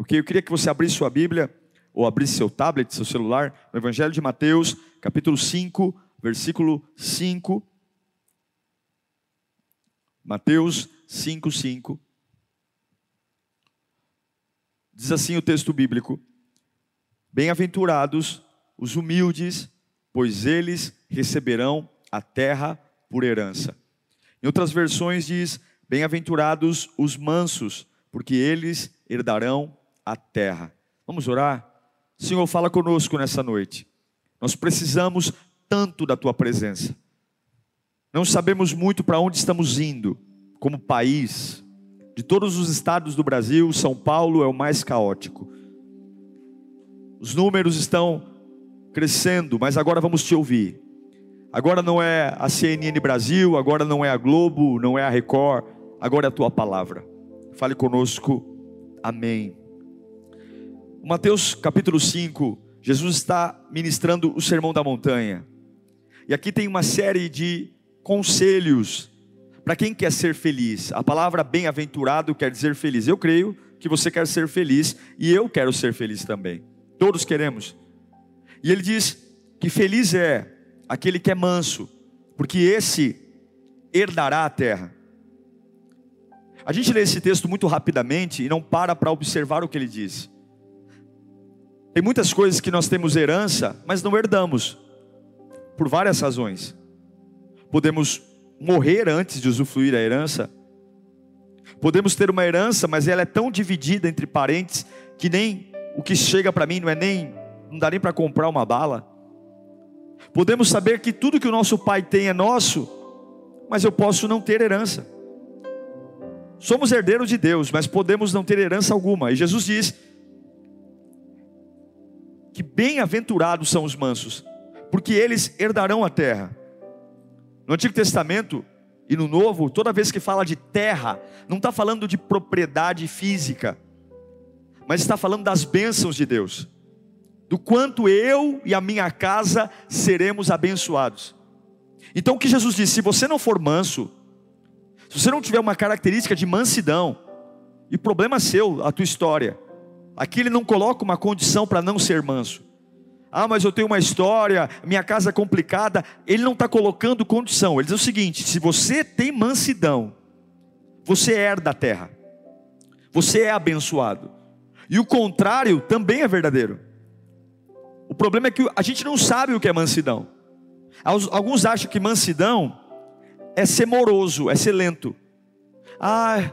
Ok, eu queria que você abrisse sua Bíblia ou abrisse seu tablet, seu celular, no Evangelho de Mateus, capítulo 5, versículo 5. Mateus 5, 5. Diz assim o texto bíblico: Bem-aventurados os humildes, pois eles receberão a terra por herança. Em outras versões diz: Bem-aventurados os mansos, porque eles herdarão a terra. Vamos orar? Senhor, fala conosco nessa noite. Nós precisamos tanto da tua presença. Não sabemos muito para onde estamos indo como país. De todos os estados do Brasil, São Paulo é o mais caótico. Os números estão crescendo, mas agora vamos te ouvir. Agora não é a CNN Brasil, agora não é a Globo, não é a Record, agora é a tua palavra. Fale conosco. Amém. Mateus capítulo 5, Jesus está ministrando o sermão da montanha. E aqui tem uma série de conselhos para quem quer ser feliz. A palavra bem-aventurado quer dizer feliz. Eu creio que você quer ser feliz e eu quero ser feliz também. Todos queremos. E ele diz que feliz é aquele que é manso, porque esse herdará a terra. A gente lê esse texto muito rapidamente e não para para observar o que ele diz. Tem muitas coisas que nós temos herança, mas não herdamos, por várias razões. Podemos morrer antes de usufruir a herança. Podemos ter uma herança, mas ela é tão dividida entre parentes que nem o que chega para mim não é nem não dá nem para comprar uma bala. Podemos saber que tudo que o nosso pai tem é nosso, mas eu posso não ter herança. Somos herdeiros de Deus, mas podemos não ter herança alguma. E Jesus diz que bem-aventurados são os mansos, porque eles herdarão a terra. No Antigo Testamento e no Novo, toda vez que fala de terra, não está falando de propriedade física, mas está falando das bênçãos de Deus, do quanto eu e a minha casa seremos abençoados. Então o que Jesus disse: se você não for manso, se você não tiver uma característica de mansidão, e problema seu, a tua história, Aqui ele não coloca uma condição para não ser manso. Ah, mas eu tenho uma história, minha casa é complicada. Ele não está colocando condição. Ele diz o seguinte: se você tem mansidão, você herda a terra, você é abençoado. E o contrário também é verdadeiro. O problema é que a gente não sabe o que é mansidão. Alguns acham que mansidão é ser moroso, é ser lento. Ah,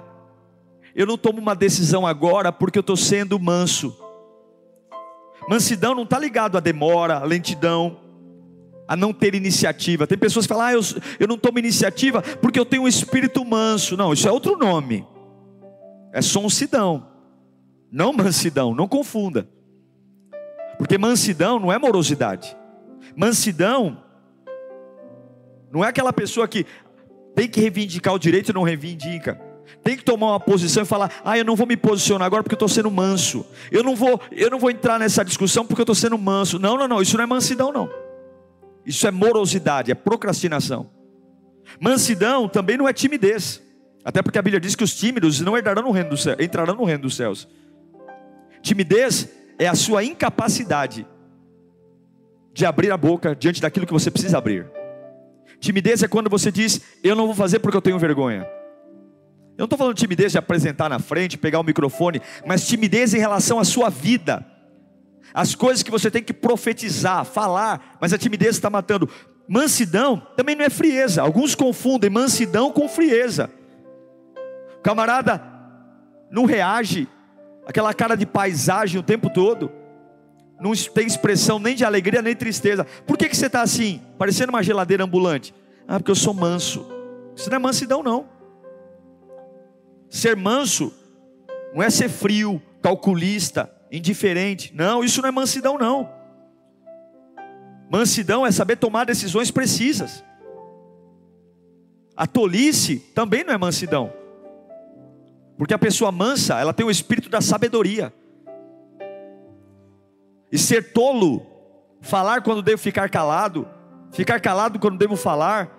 eu não tomo uma decisão agora porque eu estou sendo manso. Mansidão não está ligado a demora, a lentidão, a não ter iniciativa. Tem pessoas que falam, ah, eu, eu não tomo iniciativa porque eu tenho um espírito manso. Não, isso é outro nome. É sonsidão, não mansidão, não confunda. Porque mansidão não é morosidade. Mansidão não é aquela pessoa que tem que reivindicar o direito e não reivindica tem que tomar uma posição e falar: "Ah, eu não vou me posicionar agora porque eu estou sendo manso. Eu não vou, eu não vou entrar nessa discussão porque eu estou sendo manso". Não, não, não. Isso não é mansidão, não. Isso é morosidade, é procrastinação. Mansidão também não é timidez. Até porque a Bíblia diz que os tímidos não entrarão no reino dos céus, entrarão no reino dos céus. Timidez é a sua incapacidade de abrir a boca diante daquilo que você precisa abrir. Timidez é quando você diz: "Eu não vou fazer porque eu tenho vergonha". Eu não estou falando de timidez de apresentar na frente, pegar o microfone, mas timidez em relação à sua vida. As coisas que você tem que profetizar, falar, mas a timidez está matando. Mansidão também não é frieza. Alguns confundem mansidão com frieza. O camarada não reage, aquela cara de paisagem o tempo todo, não tem expressão nem de alegria nem tristeza. Por que, que você está assim, parecendo uma geladeira ambulante? Ah, porque eu sou manso. Isso não é mansidão, não. Ser manso não é ser frio, calculista, indiferente. Não, isso não é mansidão, não. Mansidão é saber tomar decisões precisas. A tolice também não é mansidão. Porque a pessoa mansa, ela tem o espírito da sabedoria. E ser tolo, falar quando devo ficar calado, ficar calado quando devo falar,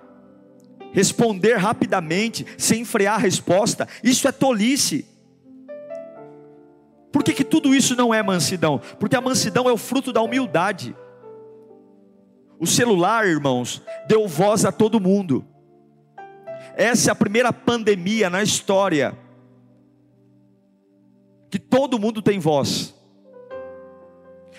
responder rapidamente, sem frear a resposta, isso é tolice. Por que, que tudo isso não é mansidão? Porque a mansidão é o fruto da humildade. O celular, irmãos, deu voz a todo mundo. Essa é a primeira pandemia na história que todo mundo tem voz,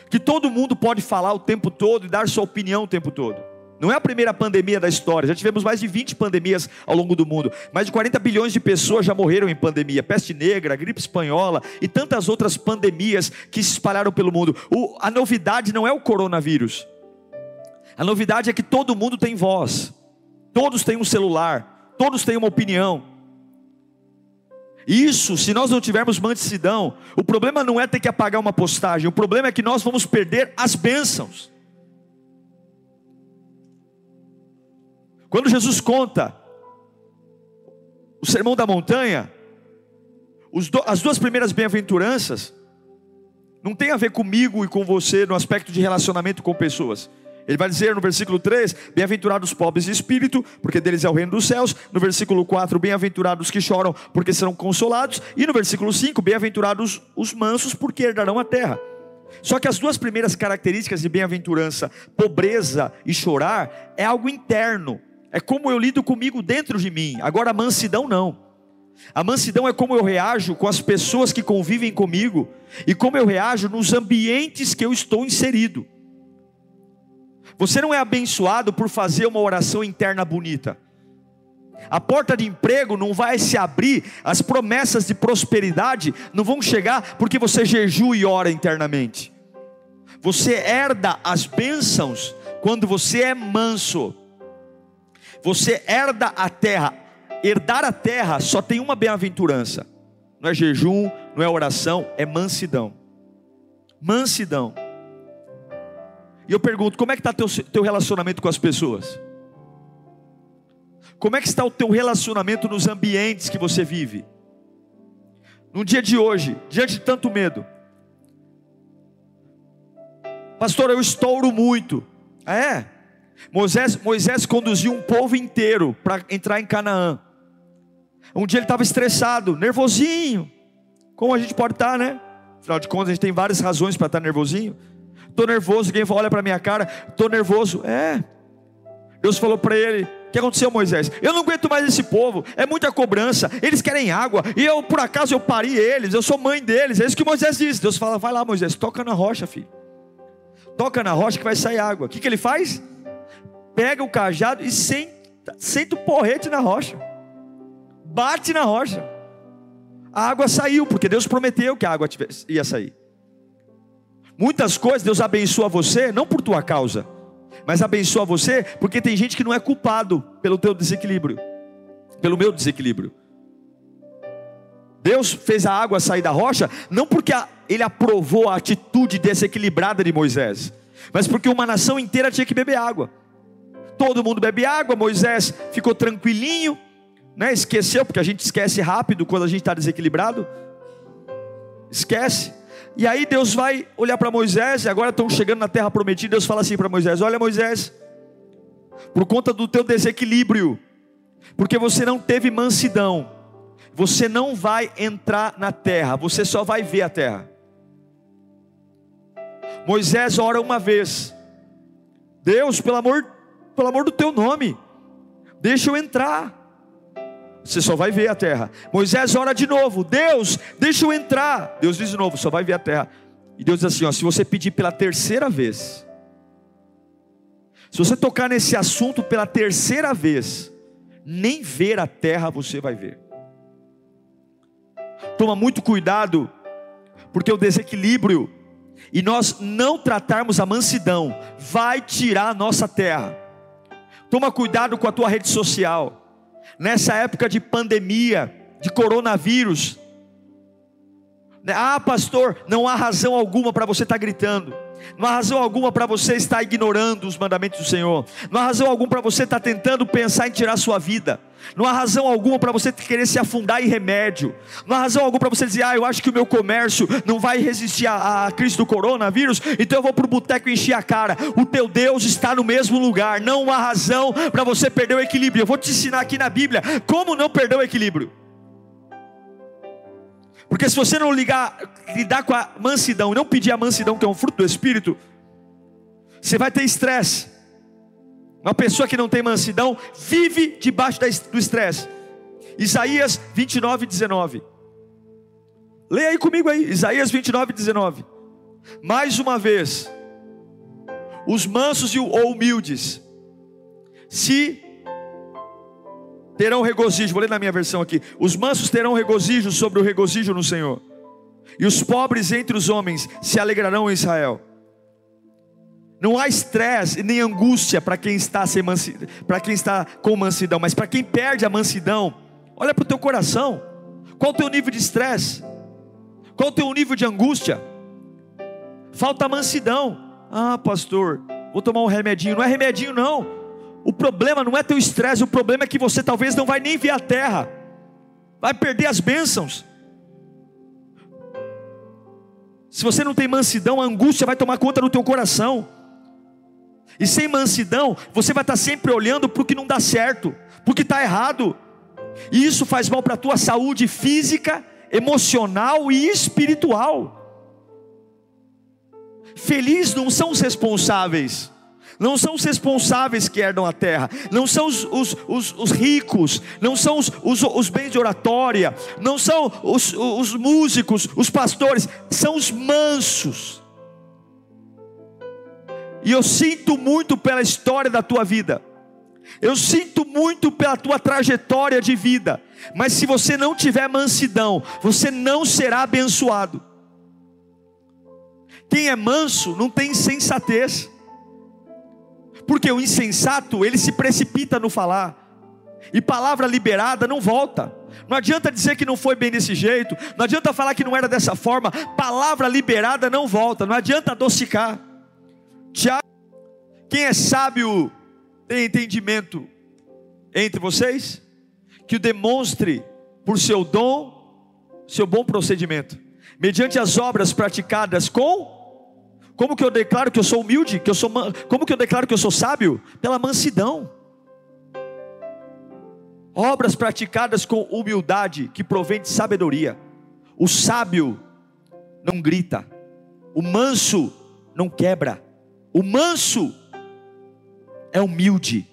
que todo mundo pode falar o tempo todo e dar sua opinião o tempo todo. Não é a primeira pandemia da história, já tivemos mais de 20 pandemias ao longo do mundo. Mais de 40 bilhões de pessoas já morreram em pandemia. Peste negra, gripe espanhola e tantas outras pandemias que se espalharam pelo mundo. O, a novidade não é o coronavírus. A novidade é que todo mundo tem voz. Todos têm um celular, todos têm uma opinião. Isso, se nós não tivermos mansidão, o problema não é ter que apagar uma postagem, o problema é que nós vamos perder as bênçãos. Quando Jesus conta o sermão da montanha, as duas primeiras bem-aventuranças, não tem a ver comigo e com você no aspecto de relacionamento com pessoas. Ele vai dizer no versículo 3: Bem-aventurados os pobres de espírito, porque deles é o reino dos céus. No versículo 4: Bem-aventurados os que choram, porque serão consolados. E no versículo 5: Bem-aventurados os mansos, porque herdarão a terra. Só que as duas primeiras características de bem-aventurança, pobreza e chorar, é algo interno. É como eu lido comigo dentro de mim. Agora, a mansidão não. A mansidão é como eu reajo com as pessoas que convivem comigo e como eu reajo nos ambientes que eu estou inserido. Você não é abençoado por fazer uma oração interna bonita. A porta de emprego não vai se abrir, as promessas de prosperidade não vão chegar porque você jejua e ora internamente. Você herda as bênçãos quando você é manso. Você herda a terra. Herdar a terra só tem uma bem-aventurança. Não é jejum, não é oração, é mansidão. Mansidão. E eu pergunto: como é que está teu teu relacionamento com as pessoas? Como é que está o teu relacionamento nos ambientes que você vive? No dia de hoje, diante de tanto medo, pastor, eu estouro muito. Ah, é? Moisés, Moisés conduziu um povo inteiro para entrar em Canaã. Um dia ele estava estressado, nervosinho, como a gente pode estar, tá, né? Afinal de contas, a gente tem várias razões para estar tá nervosinho. Estou nervoso, alguém olha para minha cara, estou nervoso. É. Deus falou para ele: O que aconteceu, Moisés? Eu não aguento mais esse povo, é muita cobrança, eles querem água, e eu, por acaso, eu pari eles, eu sou mãe deles. É isso que Moisés disse. Deus fala: Vai lá, Moisés, toca na rocha, filho. Toca na rocha que vai sair água. O que, que ele faz? Pega o cajado e senta, senta o porrete na rocha, bate na rocha. A água saiu, porque Deus prometeu que a água ia sair. Muitas coisas Deus abençoa você, não por tua causa, mas abençoa você porque tem gente que não é culpado pelo teu desequilíbrio, pelo meu desequilíbrio. Deus fez a água sair da rocha, não porque ele aprovou a atitude desequilibrada de Moisés, mas porque uma nação inteira tinha que beber água. Todo mundo bebe água, Moisés ficou tranquilinho, né? esqueceu, porque a gente esquece rápido quando a gente está desequilibrado. Esquece. E aí Deus vai olhar para Moisés, e agora estão chegando na terra prometida. Deus fala assim para Moisés: Olha, Moisés, por conta do teu desequilíbrio, porque você não teve mansidão, você não vai entrar na terra, você só vai ver a terra. Moisés ora uma vez: Deus, pelo amor, pelo amor do teu nome, deixa eu entrar você só vai ver a terra. Moisés ora de novo: Deus, deixa eu entrar. Deus diz de novo: só vai ver a terra. E Deus diz assim: ó, se você pedir pela terceira vez, se você tocar nesse assunto pela terceira vez, nem ver a terra você vai ver. Toma muito cuidado, porque o desequilíbrio e nós não tratarmos a mansidão vai tirar a nossa terra. Toma cuidado com a tua rede social nessa época de pandemia, de coronavírus, Ah, pastor, não há razão alguma para você estar tá gritando. Não há razão alguma para você estar ignorando os mandamentos do Senhor. Não há razão alguma para você estar tentando pensar em tirar sua vida. Não há razão alguma para você querer se afundar em remédio. Não há razão alguma para você dizer, ah, eu acho que o meu comércio não vai resistir à, à crise do coronavírus, então eu vou para o boteco encher a cara. O teu Deus está no mesmo lugar. Não há razão para você perder o equilíbrio. Eu vou te ensinar aqui na Bíblia como não perder o equilíbrio. Porque se você não ligar, lidar com a mansidão, não pedir a mansidão, que é um fruto do Espírito, você vai ter estresse. Uma pessoa que não tem mansidão vive debaixo do estresse. Isaías 29, 19. Leia aí comigo aí, Isaías 29, 19. Mais uma vez, os mansos ou humildes se terão regozijo. Vou ler na minha versão aqui. Os mansos terão regozijo sobre o regozijo no Senhor. E os pobres entre os homens se alegrarão em Israel. Não há estresse nem angústia para quem está sem para quem está com mansidão, mas para quem perde a mansidão, olha para o teu coração. Qual o teu nível de estresse? Qual o teu nível de angústia? Falta mansidão. Ah, pastor, vou tomar um remedinho. Não é remedinho, não. O problema não é teu estresse, o problema é que você talvez não vai nem ver a terra, vai perder as bênçãos. Se você não tem mansidão, a angústia vai tomar conta do teu coração. E sem mansidão, você vai estar sempre olhando para o que não dá certo, para o que está errado. E isso faz mal para a tua saúde física, emocional e espiritual. Feliz não são os responsáveis não são os responsáveis que herdam a terra, não são os, os, os, os ricos, não são os, os, bens de oratória, não são os, os músicos, os pastores, são os mansos. E eu sinto muito pela história da tua vida. Eu sinto muito pela tua trajetória de vida, mas se você não tiver mansidão, você não será abençoado. Quem é manso não tem sensatez. Porque o insensato, ele se precipita no falar. E palavra liberada não volta. Não adianta dizer que não foi bem desse jeito, não adianta falar que não era dessa forma. Palavra liberada não volta, não adianta adocicar. Tiago, quem é sábio tem entendimento entre vocês? Que o demonstre por seu dom, seu bom procedimento, mediante as obras praticadas com como que eu declaro que eu sou humilde? Que eu sou Como que eu declaro que eu sou sábio? Pela mansidão. Obras praticadas com humildade que provém de sabedoria. O sábio não grita. O manso não quebra. O manso é humilde.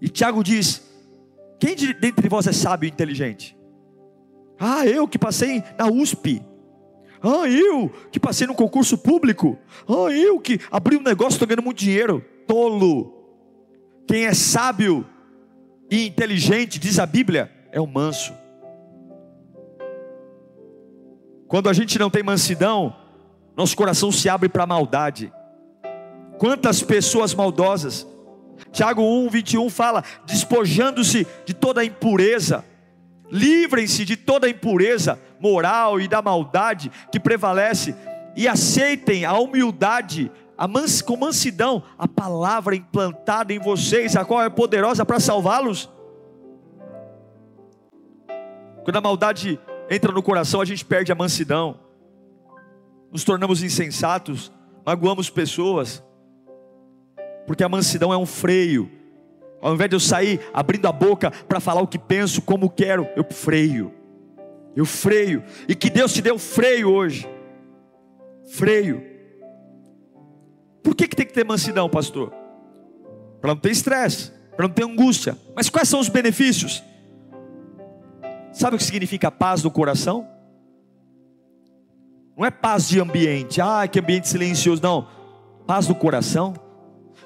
E Tiago diz: Quem dentre vós é sábio e inteligente? Ah, eu que passei na USP. Ah, eu que passei num concurso público. Ah, eu que abri um negócio, estou ganhando muito dinheiro. Tolo. Quem é sábio e inteligente, diz a Bíblia, é o manso. Quando a gente não tem mansidão, nosso coração se abre para a maldade. Quantas pessoas maldosas. Tiago 1, 21 fala: despojando-se de toda impureza Livrem-se de toda impureza moral e da maldade que prevalece e aceitem a humildade, a mans, com mansidão, a palavra implantada em vocês, a qual é poderosa para salvá-los. Quando a maldade entra no coração, a gente perde a mansidão, nos tornamos insensatos, magoamos pessoas, porque a mansidão é um freio ao invés de eu sair abrindo a boca para falar o que penso, como quero, eu freio. Eu freio. E que Deus te deu freio hoje. Freio. Por que, que tem que ter mansidão, pastor? Para não ter estresse, para não ter angústia. Mas quais são os benefícios? Sabe o que significa paz no coração? Não é paz de ambiente, ah, que ambiente silencioso, não. Paz do coração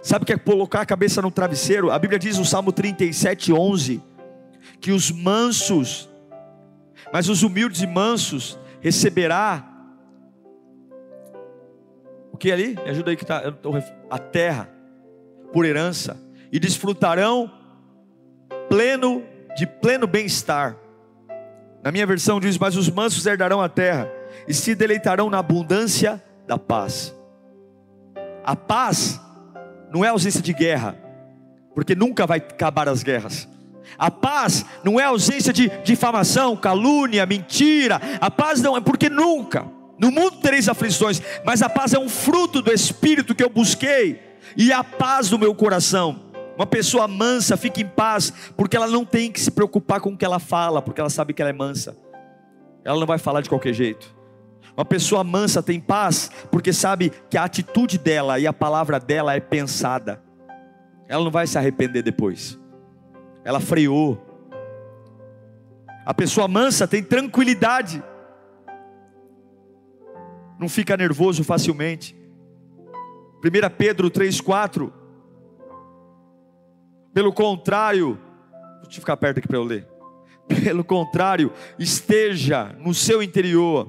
Sabe o que é colocar a cabeça no travesseiro? A Bíblia diz no Salmo 37, 11: que os mansos, mas os humildes e mansos receberá o que ali? Me ajuda aí que está a terra por herança e desfrutarão pleno de pleno bem-estar Na minha versão diz: Mas os mansos herdarão a terra e se deleitarão na abundância da paz. A paz não é ausência de guerra, porque nunca vai acabar as guerras. A paz não é ausência de difamação, calúnia, mentira. A paz não é porque nunca. No mundo tereis aflições, mas a paz é um fruto do Espírito que eu busquei, e a paz do meu coração. Uma pessoa mansa fica em paz, porque ela não tem que se preocupar com o que ela fala, porque ela sabe que ela é mansa. Ela não vai falar de qualquer jeito. Uma pessoa mansa tem paz, porque sabe que a atitude dela e a palavra dela é pensada. Ela não vai se arrepender depois. Ela freou. A pessoa mansa tem tranquilidade. Não fica nervoso facilmente. 1 Pedro 3,4. Pelo contrário, deixa eu ficar perto aqui para eu ler. Pelo contrário, esteja no seu interior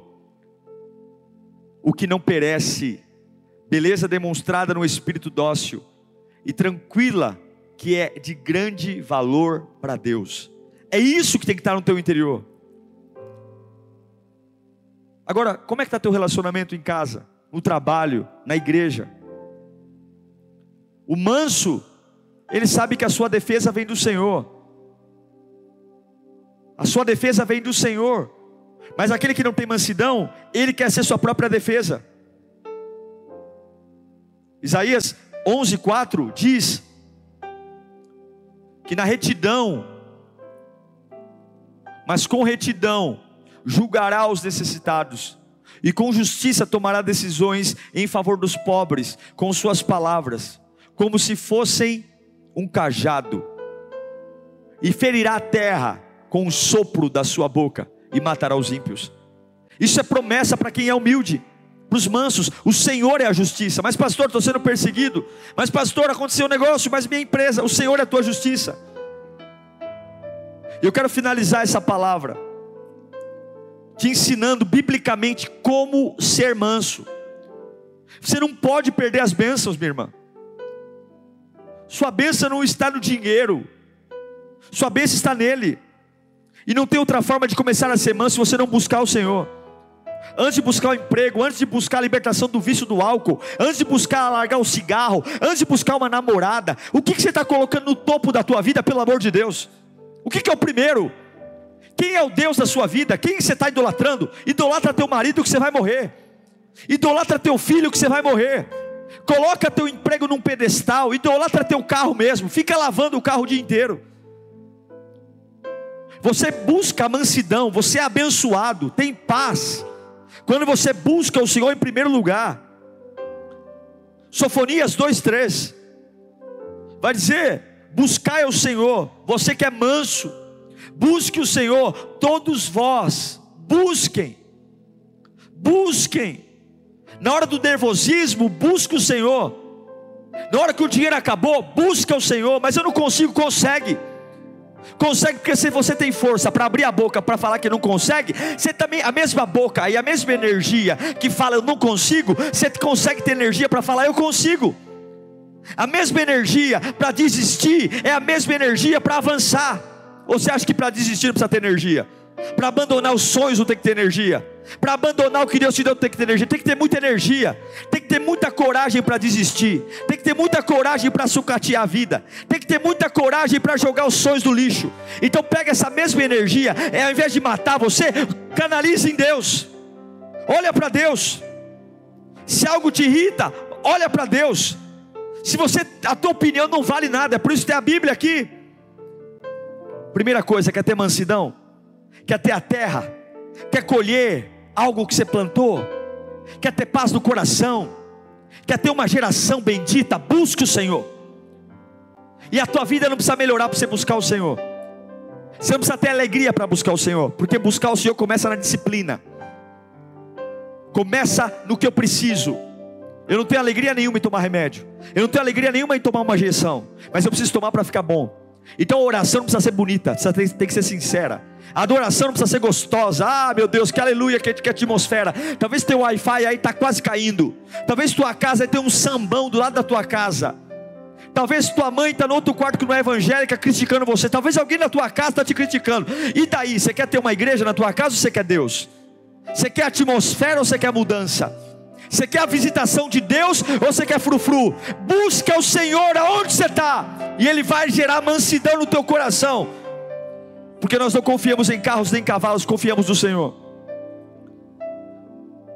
o que não perece, beleza demonstrada no espírito dócil e tranquila, que é de grande valor para Deus. É isso que tem que estar no teu interior. Agora, como é que está teu relacionamento em casa, no trabalho, na igreja? O manso, ele sabe que a sua defesa vem do Senhor. A sua defesa vem do Senhor. Mas aquele que não tem mansidão, ele quer ser sua própria defesa. Isaías 11:4 diz que na retidão, mas com retidão, julgará os necessitados, e com justiça tomará decisões em favor dos pobres, com suas palavras, como se fossem um cajado, e ferirá a terra com o sopro da sua boca, e matará os ímpios. Isso é promessa para quem é humilde, para os mansos. O Senhor é a justiça. Mas, pastor, estou sendo perseguido. Mas, pastor, aconteceu um negócio, mas minha empresa, o Senhor é a tua justiça. Eu quero finalizar essa palavra te ensinando biblicamente como ser manso. Você não pode perder as bênçãos, minha irmã. Sua bênção não está no dinheiro, sua bênção está nele. E não tem outra forma de começar a ser manso se você não buscar o Senhor. Antes de buscar o emprego, antes de buscar a libertação do vício do álcool, antes de buscar largar o cigarro, antes de buscar uma namorada, o que, que você está colocando no topo da tua vida, pelo amor de Deus? O que, que é o primeiro? Quem é o Deus da sua vida? Quem você está idolatrando? Idolatra teu marido que você vai morrer. Idolatra teu filho que você vai morrer. Coloca teu emprego num pedestal. Idolatra teu carro mesmo. Fica lavando o carro o dia inteiro. Você busca a mansidão. Você é abençoado. Tem paz. Quando você busca o Senhor em primeiro lugar. Sofonias 2,3 vai dizer: Buscai o Senhor, você que é manso Busque o Senhor, todos vós, busquem, busquem. Na hora do nervosismo, busque o Senhor. Na hora que o dinheiro acabou, busca o Senhor, mas eu não consigo, consegue. Consegue porque se você tem força para abrir a boca para falar que não consegue, você também a mesma boca e a mesma energia que fala eu não consigo, você consegue ter energia para falar eu consigo. A mesma energia para desistir é a mesma energia para avançar. Ou você acha que para desistir não precisa ter energia? Para abandonar os sonhos não tem que ter energia. Para abandonar o que Deus te deu tem que ter energia. Tem que ter muita energia. Tem que ter muita coragem para desistir. Tem que ter muita coragem para sucatear a vida. Tem que ter muita coragem para jogar os sonhos no lixo. Então pega essa mesma energia. É ao invés de matar você, canalize em Deus. Olha para Deus. Se algo te irrita, olha para Deus. Se você a tua opinião não vale nada, é por isso tem a Bíblia aqui. Primeira coisa, quer ter mansidão? Quer ter a terra? Quer colher algo que você plantou? Quer ter paz no coração? Quer ter uma geração bendita? Busque o Senhor. E a tua vida não precisa melhorar para você buscar o Senhor. Você não precisa ter alegria para buscar o Senhor, porque buscar o Senhor começa na disciplina. Começa no que eu preciso. Eu não tenho alegria nenhuma em tomar remédio. Eu não tenho alegria nenhuma em tomar uma injeção. Mas eu preciso tomar para ficar bom. Então a oração não precisa ser bonita, precisa ter, tem que ser sincera. A adoração não precisa ser gostosa. Ah, meu Deus, que aleluia, que, que atmosfera. Talvez teu Wi-Fi aí está quase caindo. Talvez tua casa tem um sambão do lado da tua casa. Talvez tua mãe está no outro quarto que não é evangélica criticando você. Talvez alguém na tua casa está te criticando. E daí? Você quer ter uma igreja na tua casa ou você quer Deus? Você quer atmosfera ou você quer mudança? Você quer a visitação de Deus ou você quer frufru? Busca o Senhor aonde você está, e Ele vai gerar mansidão no teu coração, porque nós não confiamos em carros nem em cavalos, confiamos no Senhor.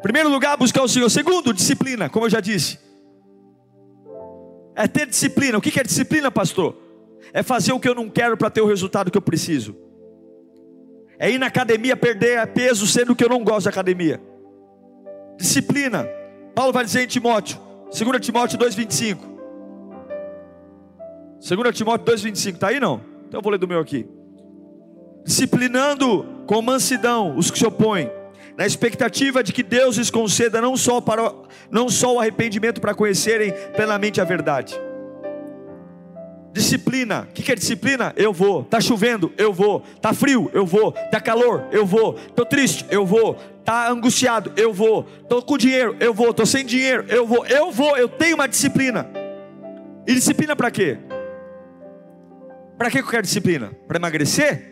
Primeiro lugar, buscar o Senhor. Segundo, disciplina, como eu já disse, é ter disciplina. O que é disciplina, pastor? É fazer o que eu não quero para ter o resultado que eu preciso. É ir na academia perder peso, sendo que eu não gosto da academia. Disciplina. Paulo vai dizer em Timóteo, 2 Timóteo 2,25. 2 Timóteo 2,25, está aí não? Então eu vou ler do meu aqui. Disciplinando com mansidão os que se opõem, na expectativa de que Deus lhes conceda não só, para, não só o arrependimento para conhecerem plenamente a verdade. Disciplina, o que, é disciplina? Eu vou. Tá chovendo? Eu vou. Tá frio? Eu vou. Tá calor? Eu vou. Tô triste? Eu vou. Tá angustiado? Eu vou. Tô com dinheiro? Eu vou. Tô sem dinheiro? Eu vou. Eu vou. Eu tenho uma disciplina. E disciplina para quê? Para que eu quero disciplina? Para emagrecer?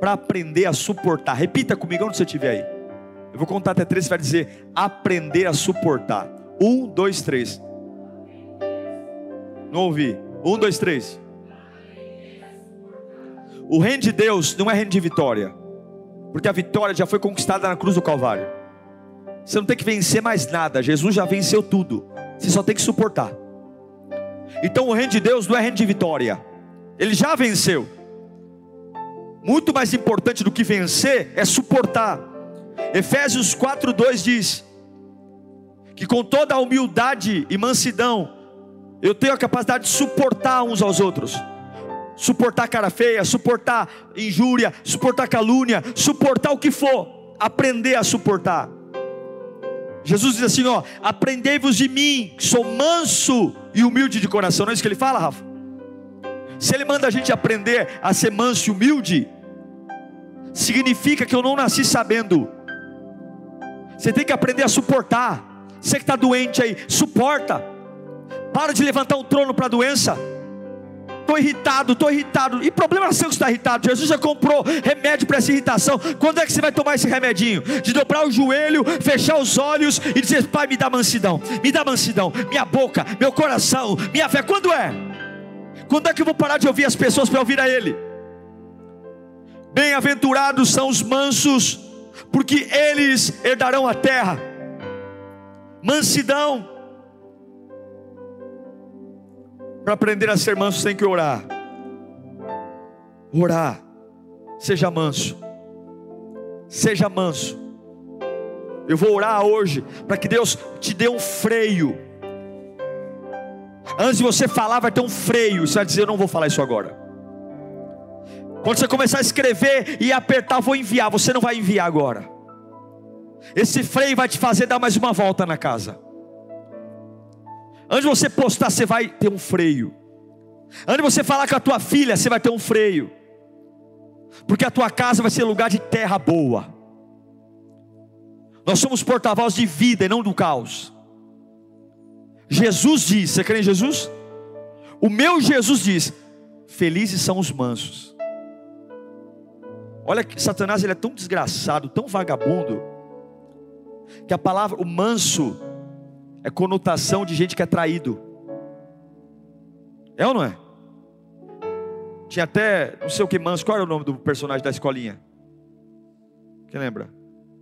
Para aprender a suportar. Repita comigo onde você estiver aí. Eu vou contar até três, você vai dizer aprender a suportar. Um, dois, três. Não ouvi. Um, dois, três. O reino de Deus não é reino de vitória, porque a vitória já foi conquistada na cruz do Calvário. Você não tem que vencer mais nada, Jesus já venceu tudo. Você só tem que suportar. Então o reino de Deus não é reino de vitória, ele já venceu. Muito mais importante do que vencer é suportar. Efésios 4:2 diz que com toda a humildade e mansidão eu tenho a capacidade de suportar uns aos outros. Suportar cara feia, suportar injúria, suportar calúnia, suportar o que for, aprender a suportar. Jesus diz assim: ó, aprendei-vos de mim, que sou manso e humilde de coração. Não é isso que ele fala, Rafa? Se ele manda a gente aprender a ser manso e humilde, significa que eu não nasci sabendo. Você tem que aprender a suportar. Você que está doente aí, suporta. Para de levantar um trono para a doença. Estou irritado, estou irritado. E problema seu que está irritado. Jesus já comprou remédio para essa irritação. Quando é que você vai tomar esse remedinho? De dobrar o joelho, fechar os olhos e dizer: Pai, me dá mansidão, me dá mansidão, minha boca, meu coração, minha fé. Quando é? Quando é que eu vou parar de ouvir as pessoas para ouvir a Ele? Bem-aventurados são os mansos, porque eles herdarão a terra. Mansidão Para aprender a ser manso tem que orar. Orar. Seja manso. Seja manso. Eu vou orar hoje para que Deus te dê um freio. Antes de você falar, vai ter um freio. Você vai dizer: Eu não vou falar isso agora. Quando você começar a escrever e apertar, vou enviar. Você não vai enviar agora. Esse freio vai te fazer dar mais uma volta na casa. Antes de você postar, você vai ter um freio. Antes de você falar com a tua filha, você vai ter um freio. Porque a tua casa vai ser lugar de terra boa. Nós somos porta-voz de vida e não do caos. Jesus diz, você crê em Jesus? O meu Jesus diz: Felizes são os mansos. Olha que Satanás ele é tão desgraçado, tão vagabundo, que a palavra, o manso, é conotação de gente que é traído. É ou não é? Tinha até, não sei o que manso, qual era o nome do personagem da escolinha? Quem lembra?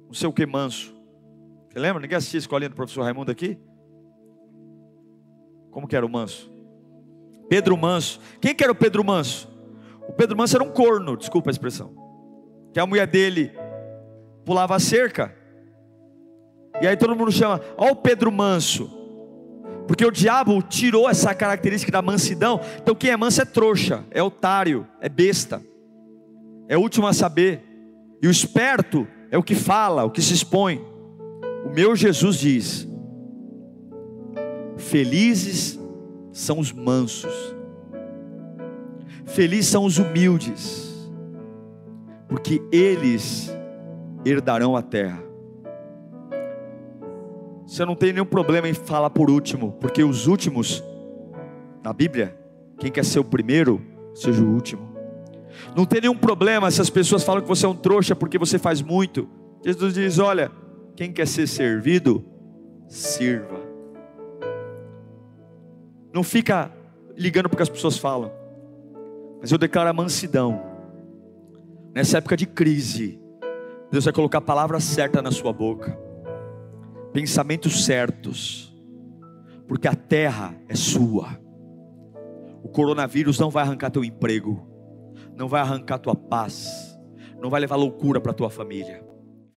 Não sei o que manso. Você lembra? Ninguém assistia a escolinha do professor Raimundo aqui? Como que era o manso? Pedro Manso. Quem que era o Pedro Manso? O Pedro Manso era um corno, desculpa a expressão. Que a mulher dele pulava a cerca e aí todo mundo chama, ó o Pedro manso. Porque o diabo tirou essa característica da mansidão. Então quem é manso é trouxa, é otário, é besta. É último a saber. E o esperto é o que fala, o que se expõe. O meu Jesus diz: Felizes são os mansos. Felizes são os humildes, porque eles herdarão a terra. Você não tem nenhum problema em falar por último, porque os últimos Na Bíblia, quem quer ser o primeiro, seja o último. Não tem nenhum problema se as pessoas falam que você é um trouxa porque você faz muito. Jesus diz: olha, quem quer ser servido, sirva. Não fica ligando porque as pessoas falam. Mas eu declaro a mansidão. Nessa época de crise, Deus vai colocar a palavra certa na sua boca. Pensamentos certos. Porque a terra é sua. O coronavírus não vai arrancar teu emprego, não vai arrancar tua paz, não vai levar loucura para tua família.